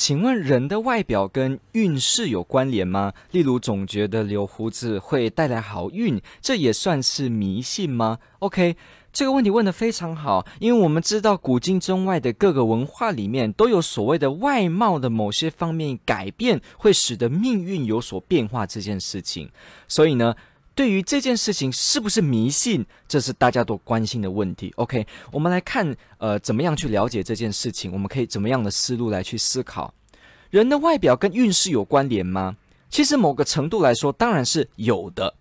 请问人的外表跟运势有关联吗？例如总觉得留胡子会带来好运，这也算是迷信吗？OK，这个问题问得非常好，因为我们知道古今中外的各个文化里面都有所谓的外貌的某些方面改变会使得命运有所变化这件事情，所以呢。对于这件事情是不是迷信，这是大家都关心的问题。OK，我们来看，呃，怎么样去了解这件事情？我们可以怎么样的思路来去思考？人的外表跟运势有关联吗？其实某个程度来说，当然是有的。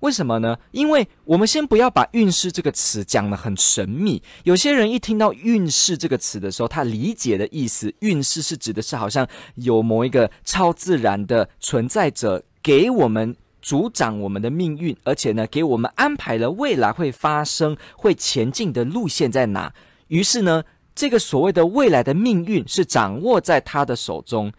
为什么呢？因为我们先不要把运势这个词讲得很神秘。有些人一听到运势这个词的时候，他理解的意思，运势是指的是好像有某一个超自然的存在者给我们。主掌我们的命运，而且呢，给我们安排了未来会发生、会前进的路线在哪。于是呢，这个所谓的未来的命运是掌握在他的手中。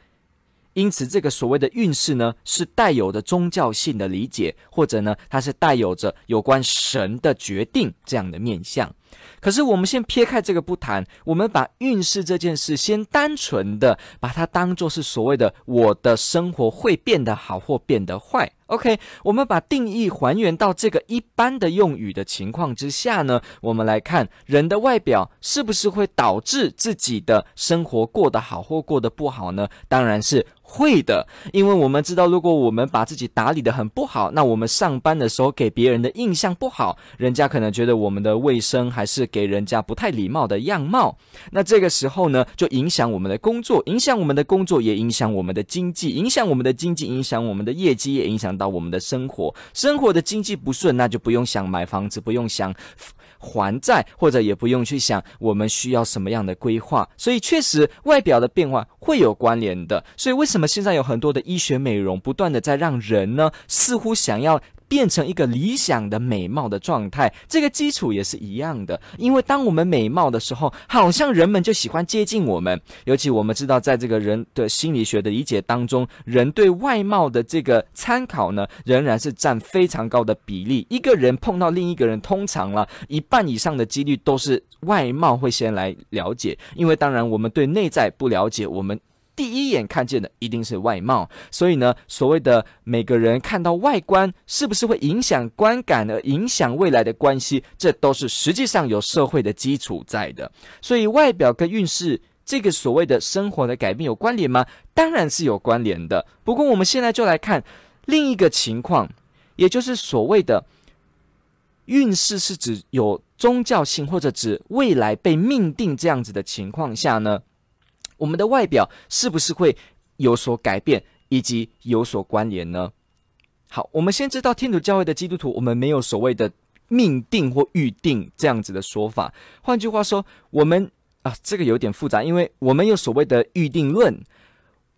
因此，这个所谓的运势呢，是带有的宗教性的理解，或者呢，它是带有着有关神的决定这样的面相。可是，我们先撇开这个不谈，我们把运势这件事先单纯的把它当作是所谓的我的生活会变得好或变得坏。OK，我们把定义还原到这个一般的用语的情况之下呢，我们来看人的外表是不是会导致自己的生活过得好或过得不好呢？当然是会的，因为我们知道，如果我们把自己打理得很不好，那我们上班的时候给别人的印象不好，人家可能觉得我们的卫生还是给人家不太礼貌的样貌。那这个时候呢，就影响我们的工作，影响我们的工作也影响我们的经济，影响我们的经济，影响我们的业绩，也影响。到我们的生活，生活的经济不顺，那就不用想买房子，不用想还债，或者也不用去想我们需要什么样的规划。所以，确实外表的变化会有关联的。所以，为什么现在有很多的医学美容不断的在让人呢，似乎想要。变成一个理想的美貌的状态，这个基础也是一样的。因为当我们美貌的时候，好像人们就喜欢接近我们。尤其我们知道，在这个人的心理学的理解当中，人对外貌的这个参考呢，仍然是占非常高的比例。一个人碰到另一个人，通常了一半以上的几率都是外貌会先来了解。因为当然我们对内在不了解，我们。第一眼看见的一定是外貌，所以呢，所谓的每个人看到外观是不是会影响观感而影响未来的关系，这都是实际上有社会的基础在的。所以外表跟运势这个所谓的生活的改变有关联吗？当然是有关联的。不过我们现在就来看另一个情况，也就是所谓的运势是指有宗教性或者指未来被命定这样子的情况下呢，我们的外表是不是会有所改变，以及有所关联呢？好，我们先知道天主教会的基督徒，我们没有所谓的命定或预定这样子的说法。换句话说，我们啊，这个有点复杂，因为我们有所谓的预定论。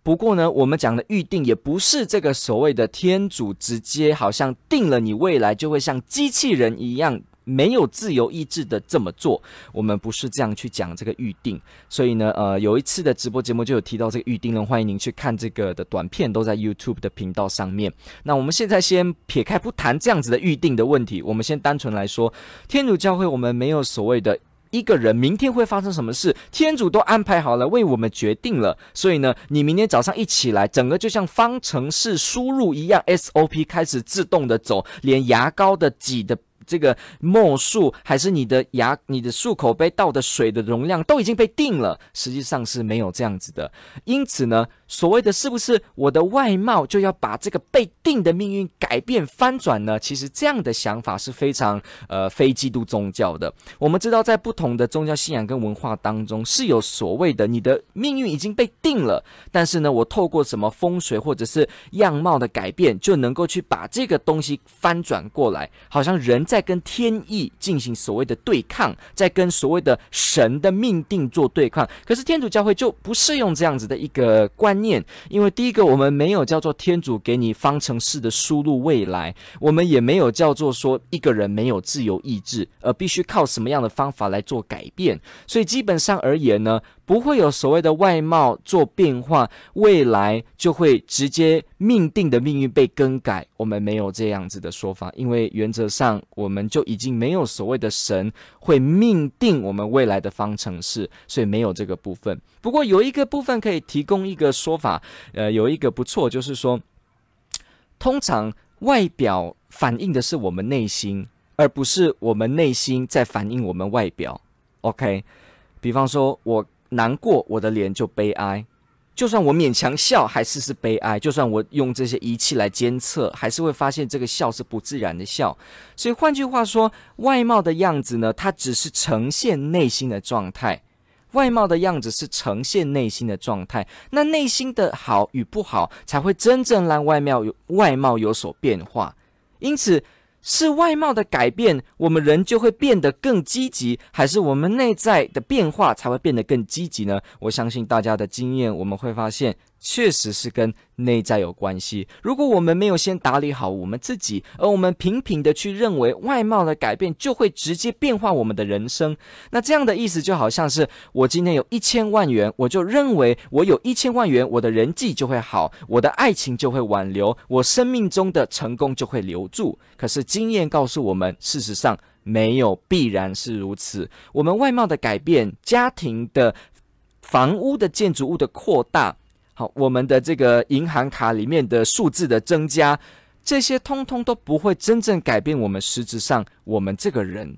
不过呢，我们讲的预定也不是这个所谓的天主直接好像定了你未来就会像机器人一样。没有自由意志的这么做，我们不是这样去讲这个预定。所以呢，呃，有一次的直播节目就有提到这个预定了，欢迎您去看这个的短片，都在 YouTube 的频道上面。那我们现在先撇开不谈这样子的预定的问题，我们先单纯来说，天主教会我们没有所谓的一个人明天会发生什么事，天主都安排好了，为我们决定了。所以呢，你明天早上一起来，整个就像方程式输入一样，SOP 开始自动的走，连牙膏的挤的。这个墨数还是你的牙、你的漱口杯倒的水的容量都已经被定了，实际上是没有这样子的。因此呢，所谓的是不是我的外貌就要把这个被定的命运改变翻转呢？其实这样的想法是非常呃非基督宗教的。我们知道，在不同的宗教信仰跟文化当中，是有所谓的你的命运已经被定了，但是呢，我透过什么风水或者是样貌的改变，就能够去把这个东西翻转过来，好像人。在跟天意进行所谓的对抗，在跟所谓的神的命定做对抗。可是天主教会就不适用这样子的一个观念，因为第一个，我们没有叫做天主给你方程式的输入未来，我们也没有叫做说一个人没有自由意志，而必须靠什么样的方法来做改变。所以基本上而言呢，不会有所谓的外貌做变化，未来就会直接命定的命运被更改。我们没有这样子的说法，因为原则上我们就已经没有所谓的神会命定我们未来的方程式，所以没有这个部分。不过有一个部分可以提供一个说法，呃，有一个不错，就是说，通常外表反映的是我们内心，而不是我们内心在反映我们外表。OK，比方说我。难过，我的脸就悲哀；就算我勉强笑，还是是悲哀；就算我用这些仪器来监测，还是会发现这个笑是不自然的笑。所以换句话说，外貌的样子呢，它只是呈现内心的状态。外貌的样子是呈现内心的状态，那内心的好与不好，才会真正让外貌有外貌有所变化。因此。是外貌的改变，我们人就会变得更积极，还是我们内在的变化才会变得更积极呢？我相信大家的经验，我们会发现。确实是跟内在有关系。如果我们没有先打理好我们自己，而我们频频的去认为外貌的改变就会直接变化我们的人生，那这样的意思就好像是我今天有一千万元，我就认为我有一千万元，我的人际就会好，我的爱情就会挽留，我生命中的成功就会留住。可是经验告诉我们，事实上没有必然是如此。我们外貌的改变，家庭的、房屋的、建筑物的扩大。好，我们的这个银行卡里面的数字的增加，这些通通都不会真正改变我们实质上我们这个人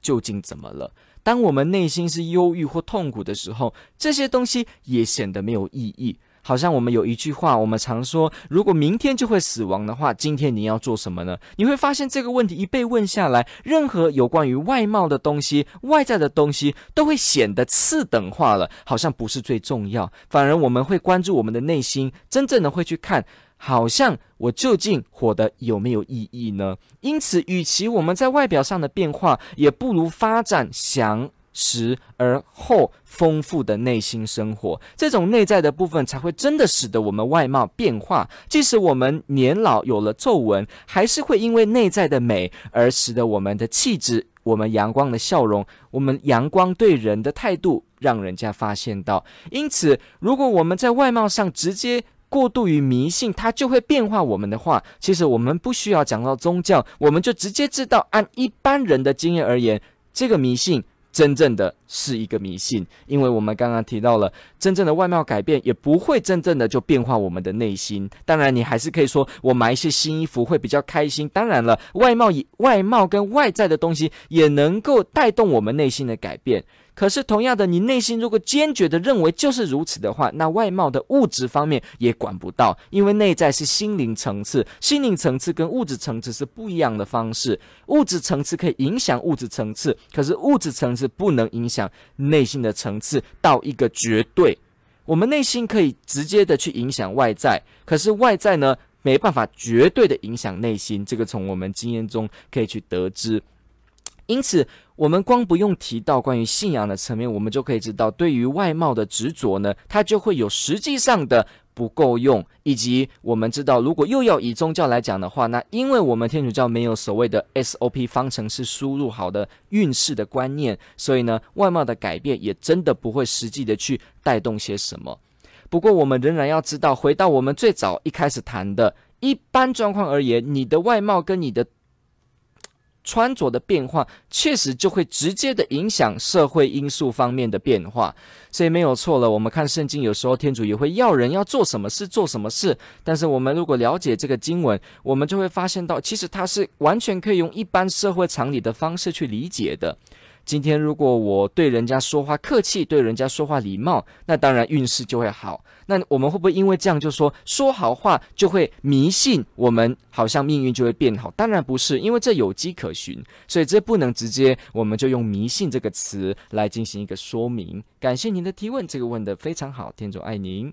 究竟怎么了。当我们内心是忧郁或痛苦的时候，这些东西也显得没有意义。好像我们有一句话，我们常说，如果明天就会死亡的话，今天你要做什么呢？你会发现这个问题一被问下来，任何有关于外貌的东西、外在的东西，都会显得次等化了，好像不是最重要。反而我们会关注我们的内心，真正的会去看，好像我究竟活得有没有意义呢？因此，与其我们在外表上的变化，也不如发展想。实而后丰富的内心生活，这种内在的部分才会真的使得我们外貌变化。即使我们年老有了皱纹，还是会因为内在的美而使得我们的气质、我们阳光的笑容、我们阳光对人的态度，让人家发现到。因此，如果我们在外貌上直接过度于迷信，它就会变化我们的话，其实我们不需要讲到宗教，我们就直接知道，按一般人的经验而言，这个迷信。真正的是一个迷信，因为我们刚刚提到了，真正的外貌改变也不会真正的就变化我们的内心。当然，你还是可以说我买一些新衣服会比较开心。当然了，外貌以外貌跟外在的东西也能够带动我们内心的改变。可是，同样的，你内心如果坚决的认为就是如此的话，那外貌的物质方面也管不到，因为内在是心灵层次，心灵层次跟物质层次是不一样的方式。物质层次可以影响物质层次，可是物质层次不能影响内心的层次到一个绝对。我们内心可以直接的去影响外在，可是外在呢，没办法绝对的影响内心。这个从我们经验中可以去得知。因此，我们光不用提到关于信仰的层面，我们就可以知道，对于外貌的执着呢，它就会有实际上的不够用，以及我们知道，如果又要以宗教来讲的话，那因为我们天主教没有所谓的 SOP 方程式输入好的运势的观念，所以呢，外貌的改变也真的不会实际的去带动些什么。不过，我们仍然要知道，回到我们最早一开始谈的，一般状况而言，你的外貌跟你的。穿着的变化确实就会直接的影响社会因素方面的变化，所以没有错了。我们看圣经，有时候天主也会要人要做什么事，做什么事。但是我们如果了解这个经文，我们就会发现到，其实它是完全可以用一般社会常理的方式去理解的。今天如果我对人家说话客气，对人家说话礼貌，那当然运势就会好。那我们会不会因为这样就说说好话就会迷信，我们好像命运就会变好？当然不是，因为这有迹可循，所以这不能直接我们就用迷信这个词来进行一个说明。感谢您的提问，这个问的非常好，天主爱您。